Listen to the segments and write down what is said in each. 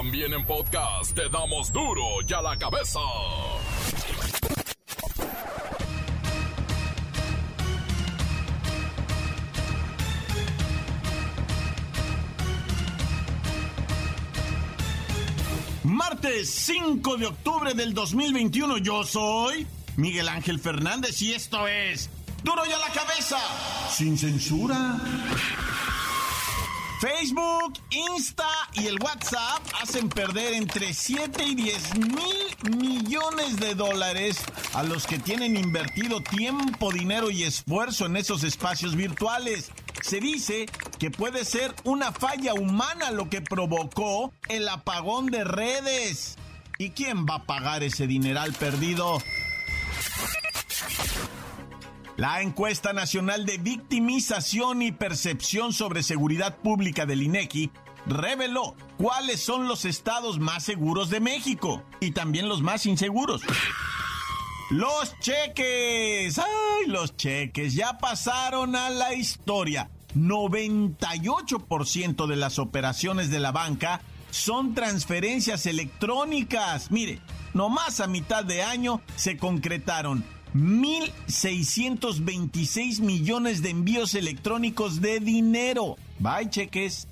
También en podcast te damos duro y a la cabeza. Martes 5 de octubre del 2021 yo soy Miguel Ángel Fernández y esto es Duro y a la cabeza, sin censura. Facebook, Insta y el WhatsApp hacen perder entre 7 y 10 mil millones de dólares a los que tienen invertido tiempo, dinero y esfuerzo en esos espacios virtuales. Se dice que puede ser una falla humana lo que provocó el apagón de redes. ¿Y quién va a pagar ese dineral perdido? La encuesta nacional de victimización y percepción sobre seguridad pública del INEGI reveló cuáles son los estados más seguros de México y también los más inseguros. Los cheques, ay, los cheques ya pasaron a la historia. 98% de las operaciones de la banca son transferencias electrónicas. Mire, nomás a mitad de año se concretaron 1.626 millones de envíos electrónicos de dinero. Bye, cheques.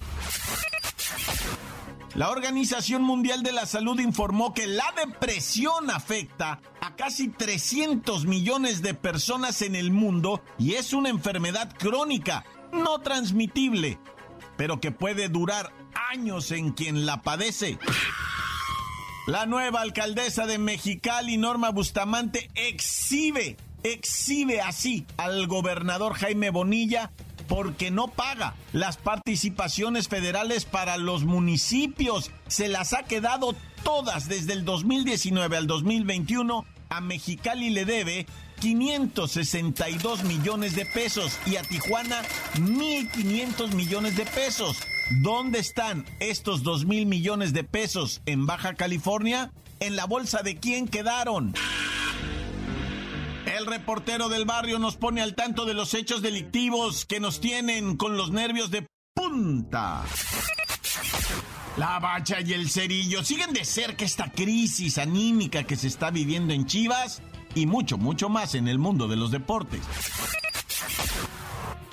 La Organización Mundial de la Salud informó que la depresión afecta a casi 300 millones de personas en el mundo y es una enfermedad crónica, no transmitible, pero que puede durar años en quien la padece. La nueva alcaldesa de Mexicali, Norma Bustamante, exhibe, exhibe así al gobernador Jaime Bonilla porque no paga las participaciones federales para los municipios. Se las ha quedado todas desde el 2019 al 2021. A Mexicali le debe 562 millones de pesos y a Tijuana 1.500 millones de pesos. ¿Dónde están estos 2 mil millones de pesos en Baja California? ¿En la bolsa de quién quedaron? El reportero del barrio nos pone al tanto de los hechos delictivos que nos tienen con los nervios de punta. La bacha y el cerillo siguen de cerca esta crisis anímica que se está viviendo en Chivas y mucho, mucho más en el mundo de los deportes.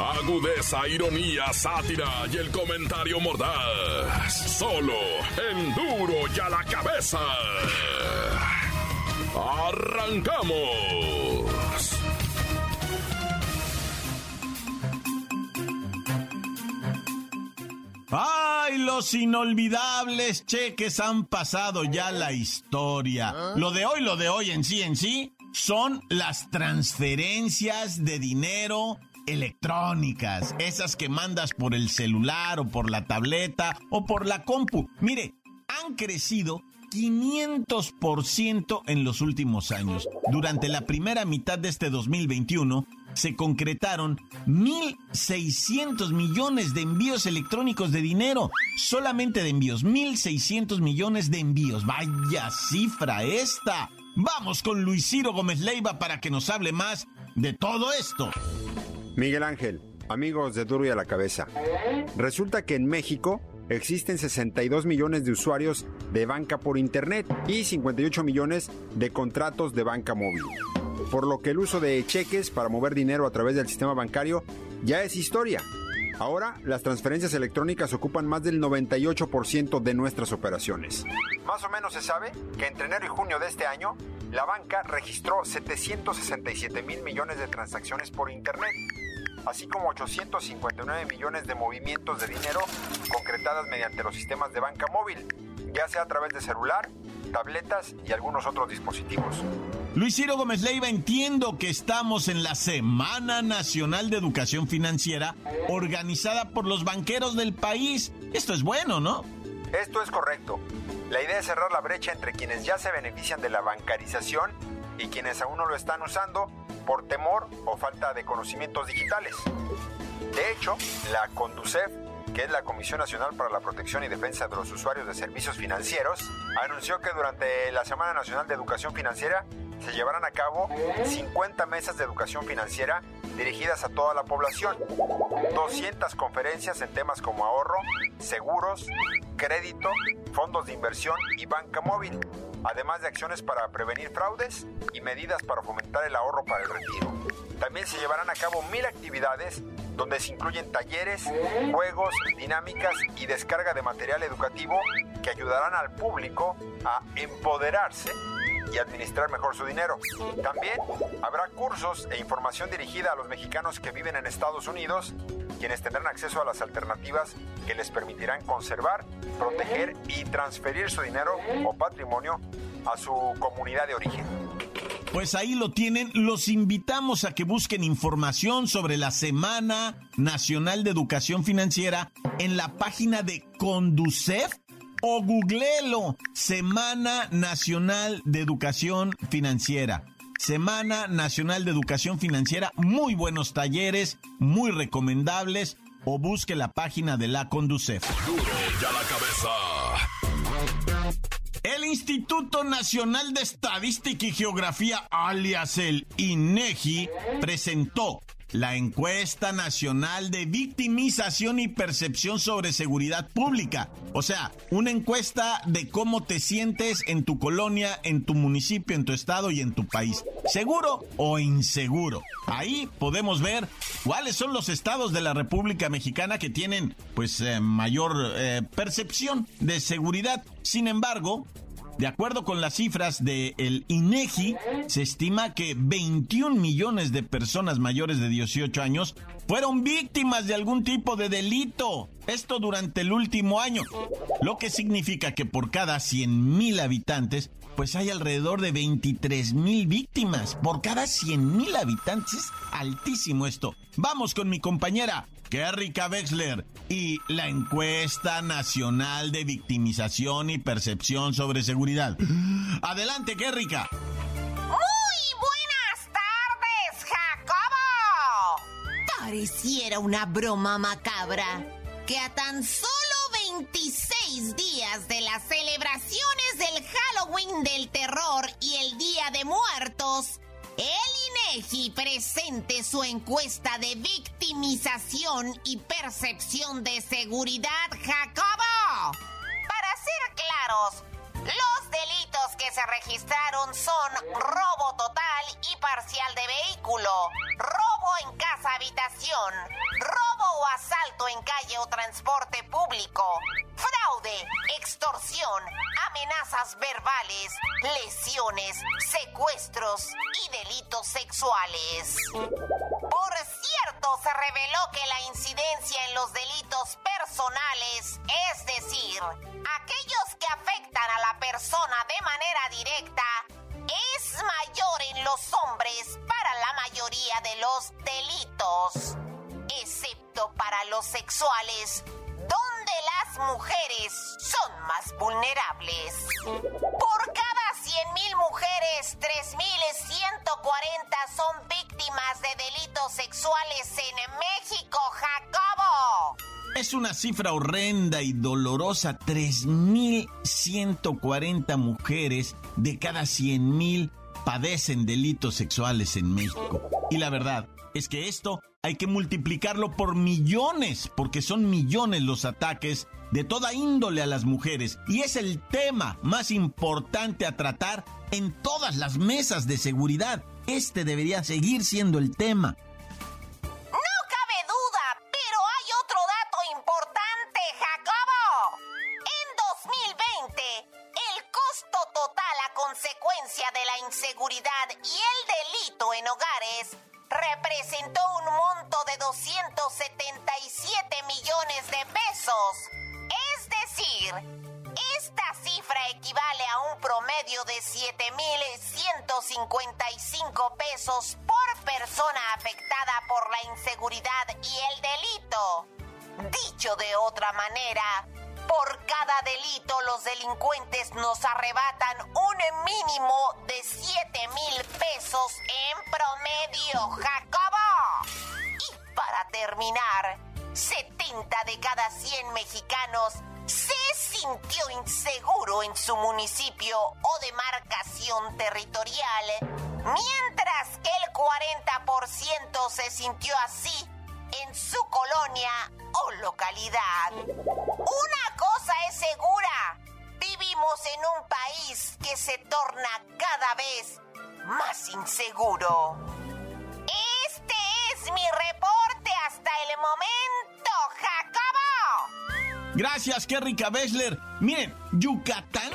Agudeza, ironía, sátira y el comentario mordaz. Solo en duro y a la cabeza. ¡Arrancamos! ¡Ay, los inolvidables cheques han pasado ya la historia! Lo de hoy, lo de hoy en sí, en sí, son las transferencias de dinero electrónicas, esas que mandas por el celular o por la tableta o por la compu. Mire, han crecido 500% en los últimos años. Durante la primera mitad de este 2021 se concretaron 1.600 millones de envíos electrónicos de dinero. Solamente de envíos, 1.600 millones de envíos. Vaya cifra esta. Vamos con Luis Ciro Gómez Leiva para que nos hable más de todo esto. Miguel Ángel, amigos de Duro y a la Cabeza. Resulta que en México existen 62 millones de usuarios de banca por Internet y 58 millones de contratos de banca móvil. Por lo que el uso de cheques para mover dinero a través del sistema bancario ya es historia. Ahora, las transferencias electrónicas ocupan más del 98% de nuestras operaciones. Más o menos se sabe que entre enero y junio de este año, la banca registró 767 mil millones de transacciones por Internet, así como 859 millones de movimientos de dinero concretadas mediante los sistemas de banca móvil, ya sea a través de celular, tabletas y algunos otros dispositivos. Luis Ciro Gómez Leiva, entiendo que estamos en la Semana Nacional de Educación Financiera organizada por los banqueros del país. Esto es bueno, ¿no? Esto es correcto. La idea es cerrar la brecha entre quienes ya se benefician de la bancarización y quienes aún no lo están usando por temor o falta de conocimientos digitales. De hecho, la Conducef, que es la Comisión Nacional para la Protección y Defensa de los Usuarios de Servicios Financieros, anunció que durante la Semana Nacional de Educación Financiera se llevarán a cabo 50 mesas de educación financiera dirigidas a toda la población, 200 conferencias en temas como ahorro, seguros, crédito, fondos de inversión y banca móvil, además de acciones para prevenir fraudes y medidas para fomentar el ahorro para el retiro. También se llevarán a cabo mil actividades donde se incluyen talleres, juegos, dinámicas y descarga de material educativo que ayudarán al público a empoderarse y administrar mejor su dinero. También habrá cursos e información dirigida a los mexicanos que viven en Estados Unidos, quienes tendrán acceso a las alternativas que les permitirán conservar, proteger y transferir su dinero o patrimonio a su comunidad de origen. Pues ahí lo tienen. Los invitamos a que busquen información sobre la Semana Nacional de Educación Financiera en la página de Conducef o googlelo. Semana Nacional de Educación Financiera. Semana Nacional de Educación Financiera, muy buenos talleres, muy recomendables, o busque la página de la Conducef. El Instituto Nacional de Estadística y Geografía, alias el INEGI, presentó la encuesta nacional de victimización y percepción sobre seguridad pública. O sea, una encuesta de cómo te sientes en tu colonia, en tu municipio, en tu estado y en tu país. ¿Seguro o inseguro? Ahí podemos ver cuáles son los estados de la República Mexicana que tienen pues eh, mayor eh, percepción de seguridad. Sin embargo, de acuerdo con las cifras del el INEGI, se estima que 21 millones de personas mayores de 18 años fueron víctimas de algún tipo de delito. Esto durante el último año. Lo que significa que por cada 100 mil habitantes, pues hay alrededor de 23 mil víctimas. Por cada 100 mil habitantes, altísimo esto. Vamos con mi compañera Kerrika Wexler y la encuesta nacional de victimización y percepción sobre seguridad. Adelante, Kerrika. Muy buenas tardes, Jacobo. Pareciera una broma macabra que a tan solo 26 días de las celebraciones del Halloween del terror y el Día de Muertos, el INEGI presente su encuesta de victimización y percepción de seguridad, Jacobo. Para ser claros, los delitos que se registraron son robo total y parcial de vehículo, robo en casa habitación, robo o asalto en calle o transporte público, fraude, extorsión, amenazas verbales, lesiones, secuestros y delitos sexuales. Por cierto, se reveló que la incidencia en los delitos personales, es decir, aquellos que afectan a la persona de manera directa, es mayor en los hombres para la mayoría de los delitos, excepto para los sexuales, mujeres son más vulnerables. Por cada 100.000 mujeres, 3.140 son víctimas de delitos sexuales en México, Jacobo. Es una cifra horrenda y dolorosa. 3.140 mujeres de cada 100.000 padecen delitos sexuales en México. Y la verdad es que esto hay que multiplicarlo por millones, porque son millones los ataques de toda índole a las mujeres. Y es el tema más importante a tratar en todas las mesas de seguridad. Este debería seguir siendo el tema. No cabe duda, pero hay otro dato importante, Jacobo. En 2020, el costo total a consecuencia de la inseguridad y el delito en hogares representó un monto de 277 millones de pesos. Es decir, esta cifra equivale a un promedio de 7.155 pesos por persona afectada por la inseguridad y el delito. Dicho de otra manera, Por cada delito los delincuentes nos arrebatan un mínimo de 7 mil pesos en promedio, Jacobo. Y para terminar, 70 de cada 100 mexicanos se sintió inseguro en su municipio o demarcación territorial, mientras que el 40% se sintió así en su colonia o localidad. Una cosa es segura, vivimos en un país que se torna cada vez más inseguro. Este es mi reporte hasta el momento, Jacobo. Gracias, Kerry Bessler. Miren, Yucatán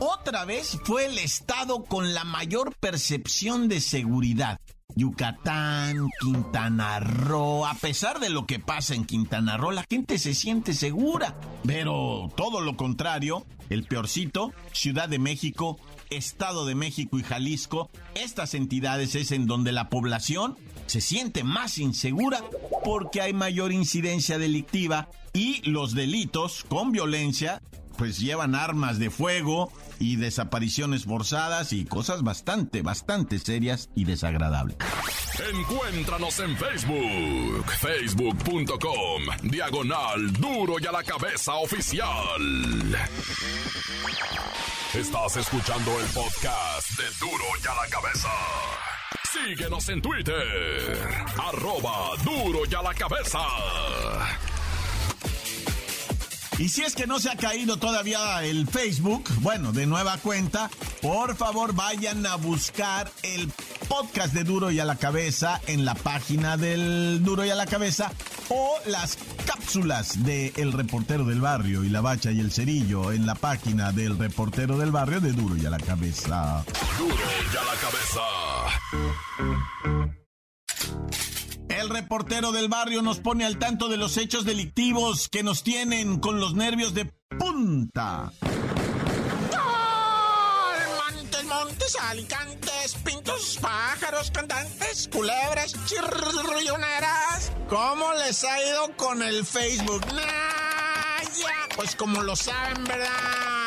otra vez fue el estado con la mayor percepción de seguridad. Yucatán, Quintana Roo, a pesar de lo que pasa en Quintana Roo, la gente se siente segura. Pero todo lo contrario, el peorcito, Ciudad de México, Estado de México y Jalisco, estas entidades es en donde la población se siente más insegura porque hay mayor incidencia delictiva y los delitos con violencia pues llevan armas de fuego y desapariciones forzadas y cosas bastante, bastante serias y desagradables. Encuéntranos en Facebook, facebook.com, diagonal duro y a la cabeza oficial. Estás escuchando el podcast de duro y a la cabeza. Síguenos en Twitter, arroba duro y a la cabeza. Y si es que no se ha caído todavía el Facebook, bueno, de nueva cuenta, por favor vayan a buscar el podcast de Duro y a la Cabeza en la página del Duro y a la Cabeza o las cápsulas de El Reportero del Barrio y La Bacha y el Cerillo en la página del Reportero del Barrio de Duro y a la Cabeza. Duro y a la Cabeza. Reportero del barrio nos pone al tanto de los hechos delictivos que nos tienen con los nervios de punta. Montes, alicantes, pintos, pájaros, cantantes, culebras, chirrioneras. ¿Cómo les ha ido con el Facebook? Nah, pues como lo saben, ¿verdad?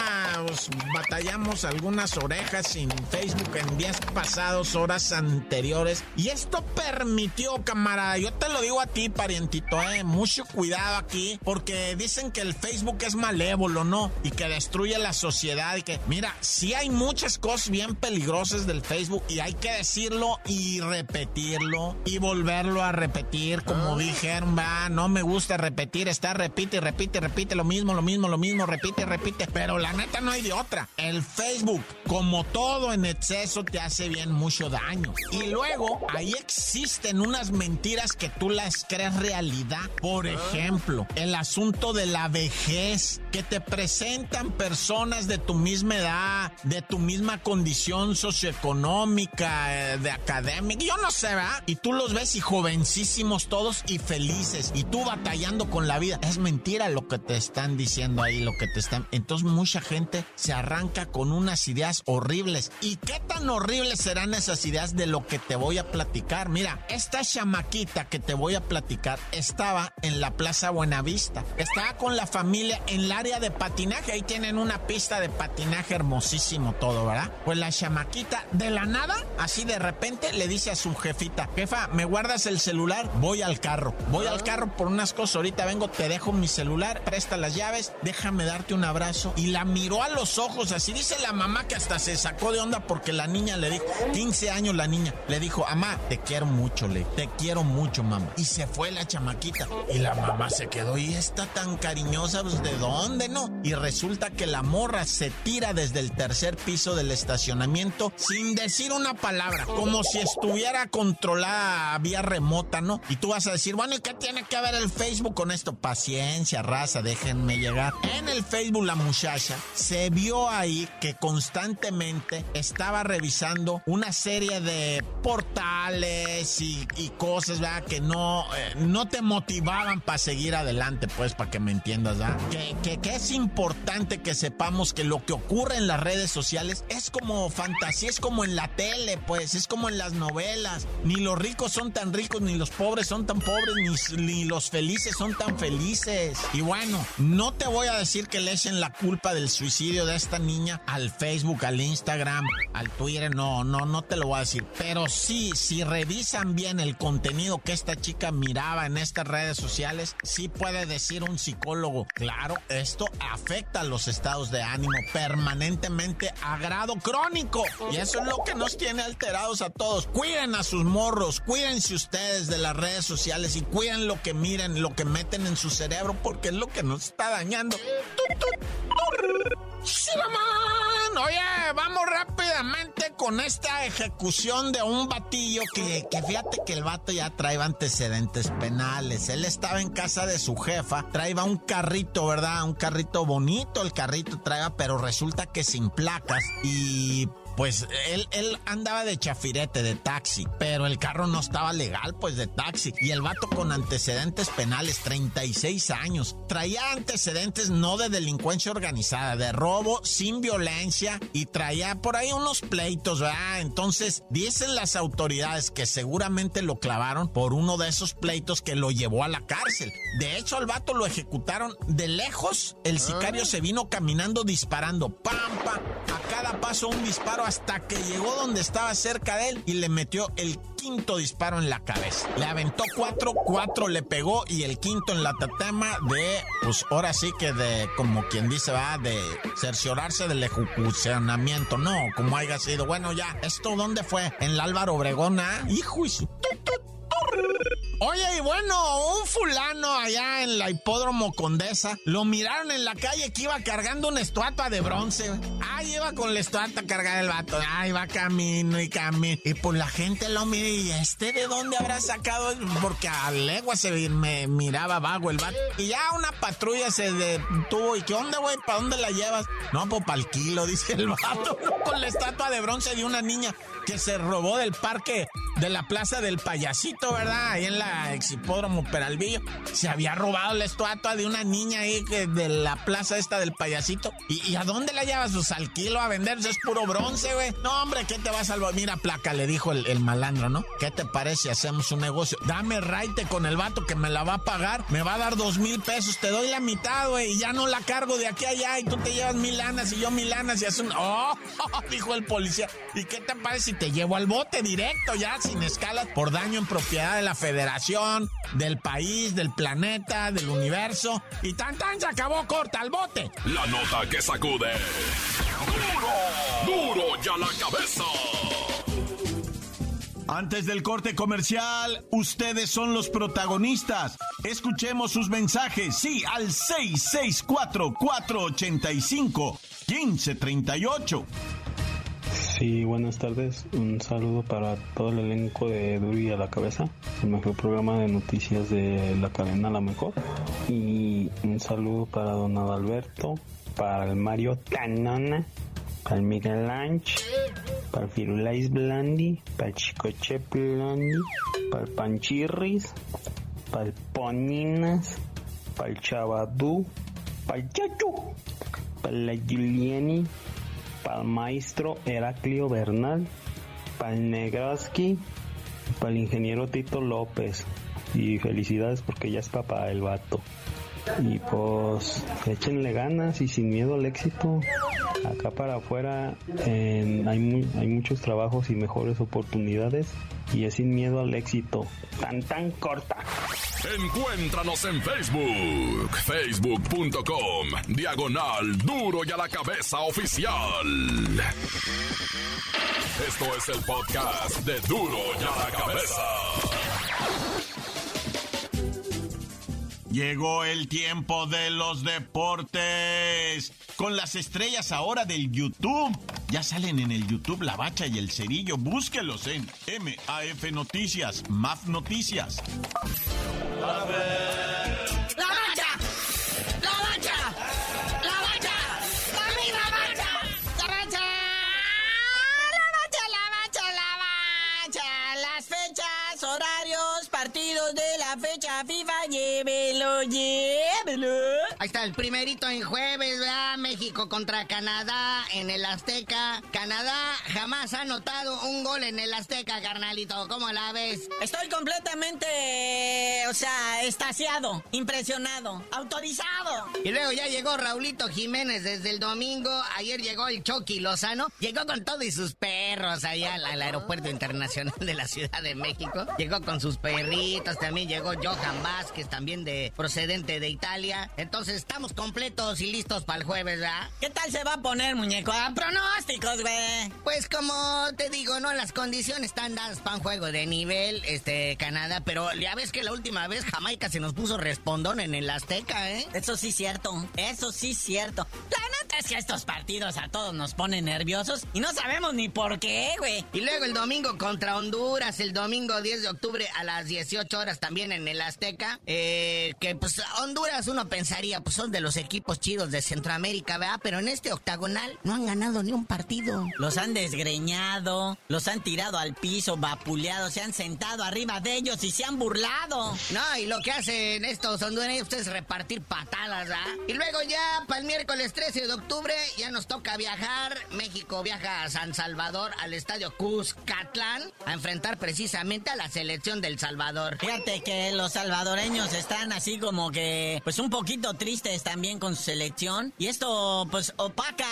Batallamos algunas orejas sin Facebook en días pasados, horas anteriores. Y esto permitió, camarada, yo te lo digo a ti, parientito, eh, mucho cuidado aquí, porque dicen que el Facebook es malévolo, ¿no? Y que destruye la sociedad y que, mira, sí hay muchas cosas bien peligrosas del Facebook y hay que decirlo y repetirlo y volverlo a repetir, como ah. dijeron, va, no me gusta repetir, está, repite, repite, repite lo mismo, lo mismo, lo mismo, repite, repite, pero la neta no hay de otra. El Facebook, como todo en exceso, te hace bien mucho daño. Y luego, ahí existen unas mentiras que tú las crees realidad. Por ah. ejemplo, el asunto de la vejez, que te presentan personas de tu misma edad, de tu misma condición socioeconómica, eh, de académica, yo no sé, ¿verdad? Y tú los ves y jovencísimos todos y felices. Y tú batallando con la vida. Es mentira lo que te están diciendo ahí, lo que te están... Entonces mucha gente se arranca con unas ideas horribles. ¿Y qué tan horribles serán esas ideas de lo que te voy a platicar? Mira, esta chamaquita que te voy a platicar estaba en la Plaza Buenavista. Estaba con la familia en el área de patinaje. Ahí tienen una pista de patinaje hermosísimo todo, ¿verdad? Pues la chamaquita de la nada, así de repente, le dice a su jefita, jefa, ¿me guardas el celular? Voy al carro. Voy al carro por unas cosas. Ahorita vengo, te dejo mi celular, presta las llaves, déjame darte un abrazo. Y la miró a los ojos, así dice la mamá que hasta se sacó de onda porque la niña le dijo, 15 años la niña, le dijo, mamá, te quiero mucho, le, te quiero mucho, mamá. Y se fue la chamaquita. Y la mamá se quedó, y está tan cariñosa, pues ¿de dónde no? Y resulta que la morra se tira desde el tercer piso del estacionamiento sin decir una palabra, como si estuviera controlada vía remota, ¿no? Y tú vas a decir, bueno, ¿y qué tiene que ver el Facebook con esto? Paciencia, raza, déjenme llegar. En el Facebook la muchacha se vio ahí que constantemente estaba revisando una serie de portales y, cosas, ¿verdad? Que no, eh, no te motivaban para seguir adelante, pues, para que me entiendas, ¿verdad? Que, que, es importante que sepamos que lo que ocurre en las redes sociales es como fantasía, es como en la tele, pues, es como en las novelas. Ni los ricos son tan ricos, ni los pobres son tan pobres, ni, los felices son tan felices. Y bueno, no te voy a decir que le echen la culpa del suicidio de esta niña al Facebook, al Instagram, al Twitter, no, no, no te lo voy a decir. Pero sí, si revisan bien el contenido que esta chica miraba en estas redes sociales, sí puede decir un psicólogo, claro, esto afecta a los estados de ánimo permanentemente a grado crónico. Y eso es lo que nos tiene alterados a todos. Cuiden a sus morros, cuídense ustedes de las redes sociales y cuiden lo que miren, lo que meten en su cerebro, porque es lo que nos está dañando. Oye, vamos rápidamente con esta ejecución de un batillo que, que fíjate que el vato ya traía antecedentes penales. Él estaba en casa de su jefa, traía un carrito, ¿verdad? Un carrito bonito, el carrito traía, pero resulta que sin placas y pues él, él andaba de chafirete, de taxi, pero el carro no estaba legal, pues de taxi. Y el vato con antecedentes penales, 36 años. Traía antecedentes no de delincuencia organizada, de robo sin violencia y traía por ahí unos pleitos, ¿verdad? Entonces, dicen las autoridades que seguramente lo clavaron por uno de esos pleitos que lo llevó a la cárcel. De hecho, al vato lo ejecutaron de lejos. El sicario se vino caminando disparando. ¡Pampa! Cada paso un disparo hasta que llegó donde estaba cerca de él y le metió el quinto disparo en la cabeza. Le aventó cuatro, cuatro le pegó y el quinto en la tatema de, pues ahora sí que de, como quien dice, va, de cerciorarse del ejecucionamiento. No, como haya sido. Bueno, ya, ¿esto dónde fue? En la Álvaro Obregona. Hijo y su... Oye, y bueno, un fulano allá en la hipódromo Condesa lo miraron en la calle que iba cargando una estatua de bronce. Ah, iba con la estatua a cargar el vato. Ah, iba camino y camino. Y pues la gente lo mira y este de dónde habrá sacado, porque a legua se me miraba vago el vato. Y ya una patrulla se detuvo. ¿Y qué onda, güey? ¿Para dónde la llevas? No, pues para el kilo, dice el vato, con la estatua de bronce de una niña que se robó del parque de la Plaza del Payasito, ¿verdad? Ahí en la Exipódromo Peralvillo. Se había robado la estatua de una niña ahí que de la plaza esta del Payasito. ¿Y, a dónde la llevas? Pues al kilo a vender, es puro bronce, güey. No, hombre, ¿qué te vas a salvar? Mira, placa, le dijo el, malandro, ¿no? ¿Qué te parece hacemos un negocio? Dame raite con el vato que me la va a pagar. Me va a dar dos mil pesos. Te doy la mitad, güey. Y ya no la cargo de aquí a allá. Y tú te llevas mil lanas y yo mil lanas y haces un... ¡Oh! dijo el policía. ¿Y qué te parece si te llevo al bote directo ya, sin escalas, por daño en propiedad de la federación, del país, del planeta, del universo. Y tan tan se acabó, corta al bote. La nota que sacude. ¡Duro! ¡Duro ya la cabeza! Antes del corte comercial, ustedes son los protagonistas. Escuchemos sus mensajes, sí, al 664-485-1538. Sí, buenas tardes. Un saludo para todo el elenco de Duri a la cabeza, el mejor programa de noticias de la cadena La Mejor. Y un saludo para don Adalberto, para el Mario Tanona, para el Miguel Lanch, para el Firulais Blandi, para el Chicoche Blandi, para el Panchirris, para el Poninas, para el Chavadú, para el Chachu, para la Giuliani para el maestro Heraclio Bernal, para el Negraski, para el ingeniero Tito López. Y felicidades porque ya es papá el vato. Y pues échenle ganas y sin miedo al éxito. Acá para afuera hay, hay muchos trabajos y mejores oportunidades y es sin miedo al éxito. Tan tan corta. Encuéntranos en Facebook, facebook.com, diagonal duro y a la cabeza oficial. Esto es el podcast de duro y a la cabeza. Llegó el tiempo de los deportes. Con las estrellas ahora del YouTube. Ya salen en el YouTube La Bacha y el Cerillo. Búsquelos en MAF Noticias, MAF Noticias. La Ahí está el primerito en jueves, ¿verdad? México contra Canadá en el Azteca. Canadá jamás ha anotado un gol en el Azteca, carnalito. ¿Cómo la ves? Estoy completamente, o sea, estasiado, impresionado, autorizado. Y luego ya llegó Raulito Jiménez desde el domingo. Ayer llegó el Chucky Lozano. Llegó con todo y sus perros allá al, al aeropuerto internacional de la Ciudad de México. Llegó con sus perritos. También llegó Johan Vázquez, también de procedente de Italia. Entonces estamos completos y listos para el jueves, ¿verdad? ¿Qué tal se va a poner, muñeco? A pronósticos, güey. Pues como te digo, ¿no? Las condiciones están dadas para un juego de nivel, este, Canadá, pero ya ves que la última vez Jamaica se nos puso respondón en el Azteca, ¿eh? Eso sí cierto, eso sí cierto. La neta es que estos partidos a todos nos ponen nerviosos y no sabemos ni por qué, güey. Y luego el domingo contra Honduras, el domingo 10 de octubre a las 18 horas también en el Azteca, eh, que pues Honduras uno pensaría, pues son de los equipos chidos de Centroamérica, ¿verdad? Pero en este octagonal no han ganado ni un partido. Los han desgreñado, los han tirado al piso, vapuleado, se han sentado arriba de ellos y se han burlado. No, y lo que hacen estos hondureños es repartir patadas, ¿verdad? Y luego ya para el miércoles 13 de octubre ya nos toca viajar. México viaja a San Salvador al estadio Cuscatlán a enfrentar precisamente a la selección del Salvador. Fíjate que los salvadoreños están así como que, pues un poquito tristes también con su selección. Y esto, pues, opaca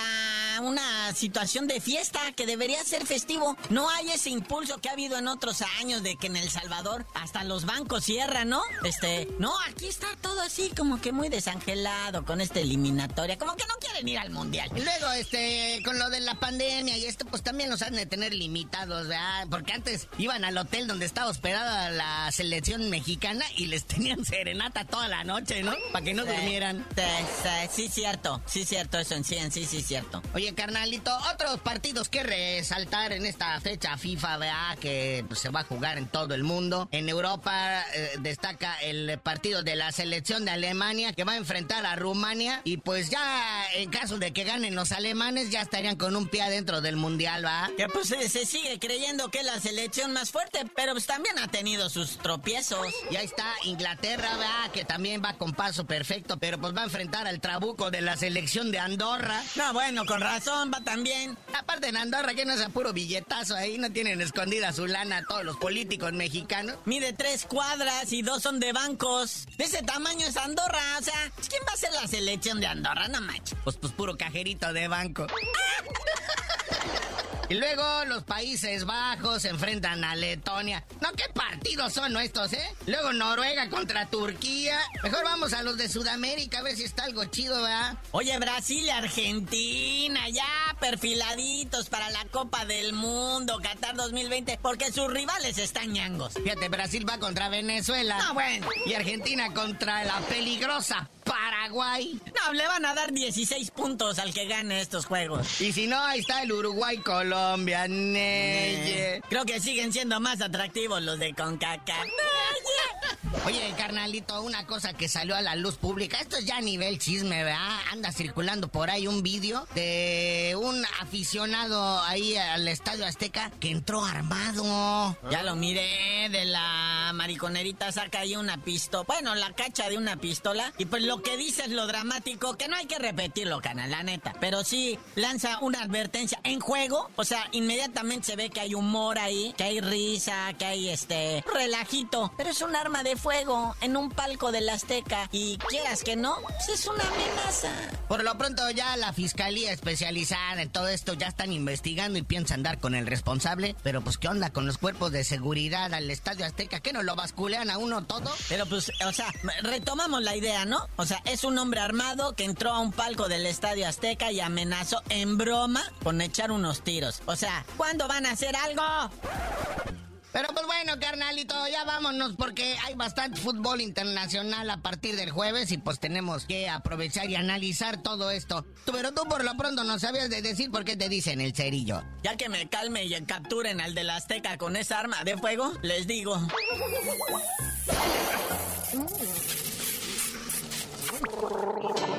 una situación de fiesta que debería ser festivo. No hay ese impulso que ha habido en otros años de que en El Salvador hasta los bancos cierran, ¿no? Este, no, aquí está todo así como que muy desangelado con esta eliminatoria. Como que no quieren ir al mundial. Y luego, este, con lo de la pandemia y esto, pues también los han de tener limitados, ¿verdad? Porque antes iban al hotel donde estaba hospedada la selección mexicana y les tenían serenata toda la noche, ¿no? Para que no Sí, sí, sí, sí, cierto. Sí, cierto, eso en sí, en sí, sí, cierto. Oye, carnalito, otros partidos que resaltar en esta fecha FIFA, ¿verdad? Que pues, se va a jugar en todo el mundo. En Europa eh, destaca el partido de la selección de Alemania que va a enfrentar a Rumania. Y pues ya en caso de que ganen los alemanes, ya estarían con un pie adentro del mundial, ¿va? Que pues se, se sigue creyendo que es la selección más fuerte, pero pues también ha tenido sus tropiezos. Y ahí está Inglaterra, ¿verdad? Que también va con paso perfecto, pero pues va a enfrentar al trabuco de la selección de Andorra. No, bueno, con razón, va también. Aparte en Andorra, que no es a puro billetazo ahí, no tienen escondida su lana todos los políticos mexicanos. Mide tres cuadras y dos son de bancos. De ese tamaño es Andorra, o sea, ¿quién va a ser la selección de Andorra? No manches. Pues, pues puro cajerito de banco. Y luego los Países Bajos se enfrentan a Letonia. No, qué partidos son estos, ¿eh? Luego Noruega contra Turquía. Mejor vamos a los de Sudamérica a ver si está algo chido, ¿verdad? Oye, Brasil y Argentina, ya perfiladitos para la Copa del Mundo, Qatar 2020, porque sus rivales están ñangos. Fíjate, Brasil va contra Venezuela. No, bueno. Y Argentina contra la peligrosa Paraguay. No, le van a dar 16 puntos al que gane estos juegos. Y si no, ahí está el Uruguay-Colombia, Neye. Creo que siguen siendo más atractivos los de CONCACAF. Oye, carnalito, una cosa que salió a la luz pública, esto es ya a nivel chisme, ¿verdad? Anda circulando por ahí un vídeo de un aficionado ahí al Estadio Azteca que entró armado. Ya lo miré, de la mariconerita saca ahí una pistola, bueno, la cacha de una pistola, y pues lo que dice es lo dramático, que no hay que repetirlo, canal, la neta, pero sí lanza una advertencia en juego, o sea, inmediatamente se ve que hay humor ahí, que hay risa, que hay este relajito, pero es un arma de fuego en un palco del Azteca, y quieras que no, pues es una amenaza. Por lo pronto ya la fiscalía especializada en todo esto ya están investigando y piensan dar con el responsable, pero pues qué onda con los cuerpos de seguridad al Estadio Azteca, ¿qué no lo basculean a uno todo? Pero pues, o sea, retomamos la idea, ¿no? O sea, es un hombre armado que entró a un palco del Estadio Azteca y amenazó en broma con echar unos tiros. O sea, ¿cuándo van a hacer algo? Pero pues bueno, carnalito, ya vámonos porque hay bastante fútbol internacional a partir del jueves y pues tenemos que aprovechar y analizar todo esto. Tú, pero tú por lo pronto no sabías de decir por qué te dicen el cerillo. Ya que me calme y capturen al del Azteca con esa arma de fuego, les digo.